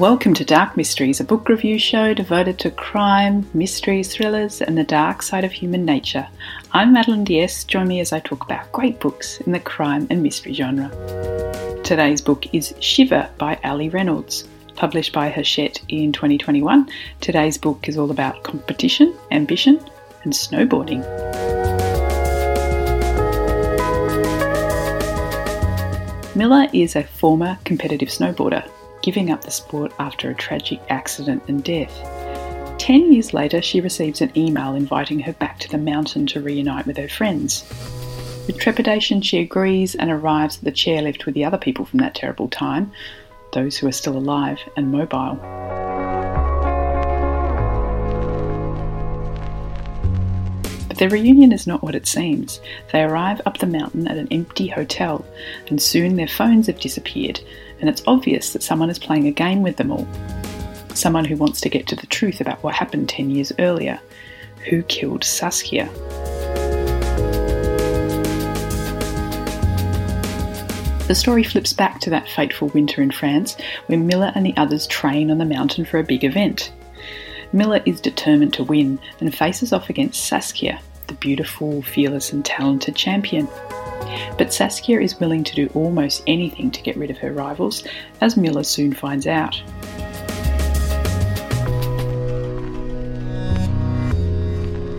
Welcome to Dark Mysteries, a book review show devoted to crime, mysteries, thrillers, and the dark side of human nature. I'm Madeleine d'Este. Join me as I talk about great books in the crime and mystery genre. Today's book is Shiver by Allie Reynolds. Published by Hachette in 2021, today's book is all about competition, ambition, and snowboarding. Milla is a former competitive snowboarder giving up the sport after a tragic accident and death. Ten years later, she receives an email inviting her back to the mountain to reunite with her friends. With trepidation, she agrees and arrives at the chairlift with the other people from that terrible time, those who are still alive and mobile. But their reunion is not what it seems. They arrive up the mountain at an empty hotel, and soon their phones have disappeared, and it's obvious that someone is playing a game with them all. Someone who wants to get to the truth about what happened 10 years earlier. Who killed Saskia? The story flips back to that fateful winter in France when Milla and the others train on the mountain for a big event. Milla is determined to win and faces off against Saskia, the beautiful, fearless, and talented champion. But Saskia is willing to do almost anything to get rid of her rivals, as Milla soon finds out.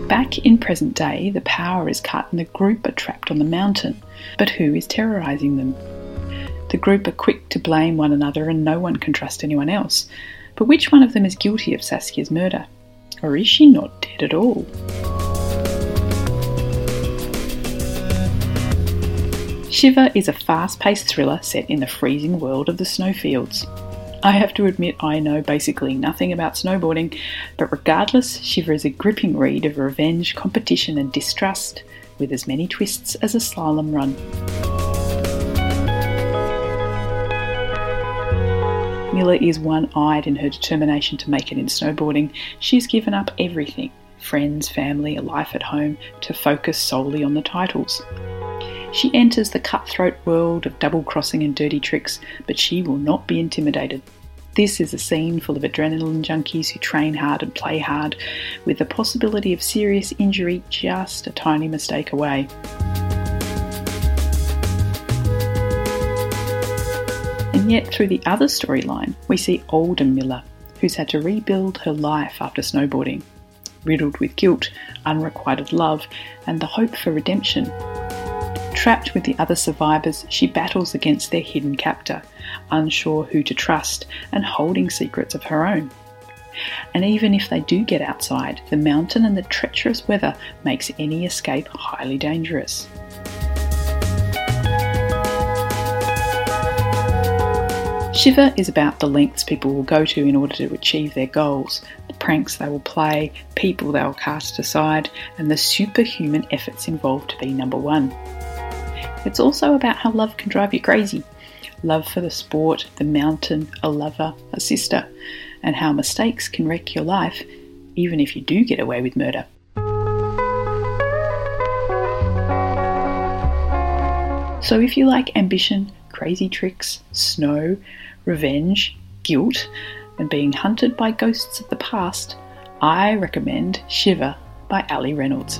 Back in present day, the power is cut and the group are trapped on the mountain. But who is terrorising them? The group are quick to blame one another and no one can trust anyone else. But which one of them is guilty of Saskia's murder? Or is she not dead at all? Shiver is a fast paced thriller set in the freezing world of the snowfields. I have to admit, I know basically nothing about snowboarding, but regardless, Shiver is a gripping read of revenge, competition, and distrust, with as many twists as a slalom run. Milla is one eyed in her determination to make it in snowboarding. She's given up everything friends, family, a life at home to focus solely on the titles. She enters the cutthroat world of double crossing and dirty tricks, but she will not be intimidated. This is a scene full of adrenaline junkies who train hard and play hard, with the possibility of serious injury just a tiny mistake away. And yet, through the other storyline, we see Alden Milla, who's had to rebuild her life after snowboarding, riddled with guilt, unrequited love, and the hope for redemption. Trapped with the other survivors, she battles against their hidden captor, unsure who to trust and holding secrets of her own. And even if they do get outside, the mountain and the treacherous weather makes any escape highly dangerous. Shiver is about the lengths people will go to in order to achieve their goals, the pranks they will play, people they will cast aside, and the superhuman efforts involved to be number one. It's also about how love can drive you crazy love for the sport, the mountain, a lover, a sister, and how mistakes can wreck your life, even if you do get away with murder. So, if you like ambition, crazy tricks, snow, revenge, guilt, and being hunted by ghosts of the past, I recommend Shiver by Allie Reynolds.